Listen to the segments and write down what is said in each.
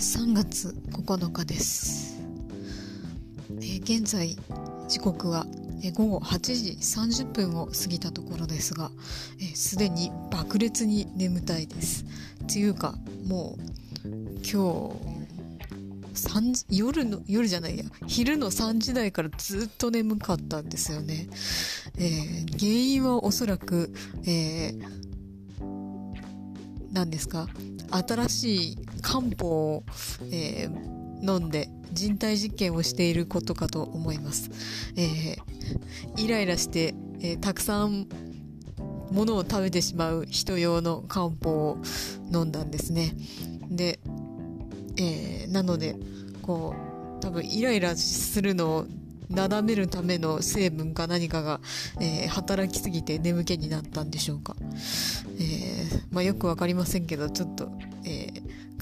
3月9日です、えー、現在時刻はえ午後8時30分を過ぎたところですがすで、に爆裂に眠たいです。というかもう今日夜の夜じゃないや昼の3時台からずっと眠かったんですよね、えー、原因はおそらく、えー、何ですか？新しい漢方を、えー、飲んで人体実験をしていることかと思います。えー、イライラして、えー、たくさんものを食べてしまう人用の漢方を飲んだんですね。で、えー、なので、こう、多分イライラするのをなだめるための成分か何かが、えー、働きすぎて眠気になったんでしょうか。えー、まあ、よくわかりませんけど、ちょっと、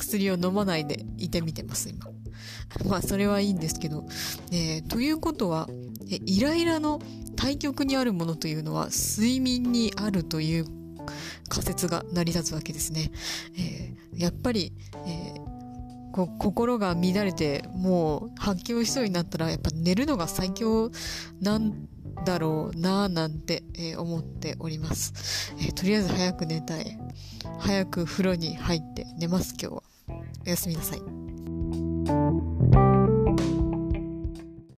薬を飲まないでいてみてます、今。まあ、それはいいんですけど、えということは、えイライラの対極にあるものというのは睡眠にあるという仮説が成り立つわけですね。えやっぱり、えこ心が乱れてもう発狂しそうになったらやっぱ寝るのが最強なんだろうなぁなんて、え、思っております、え、とりあえず早く寝たい早く風呂に入って寝ます今日は。おやすみなさい。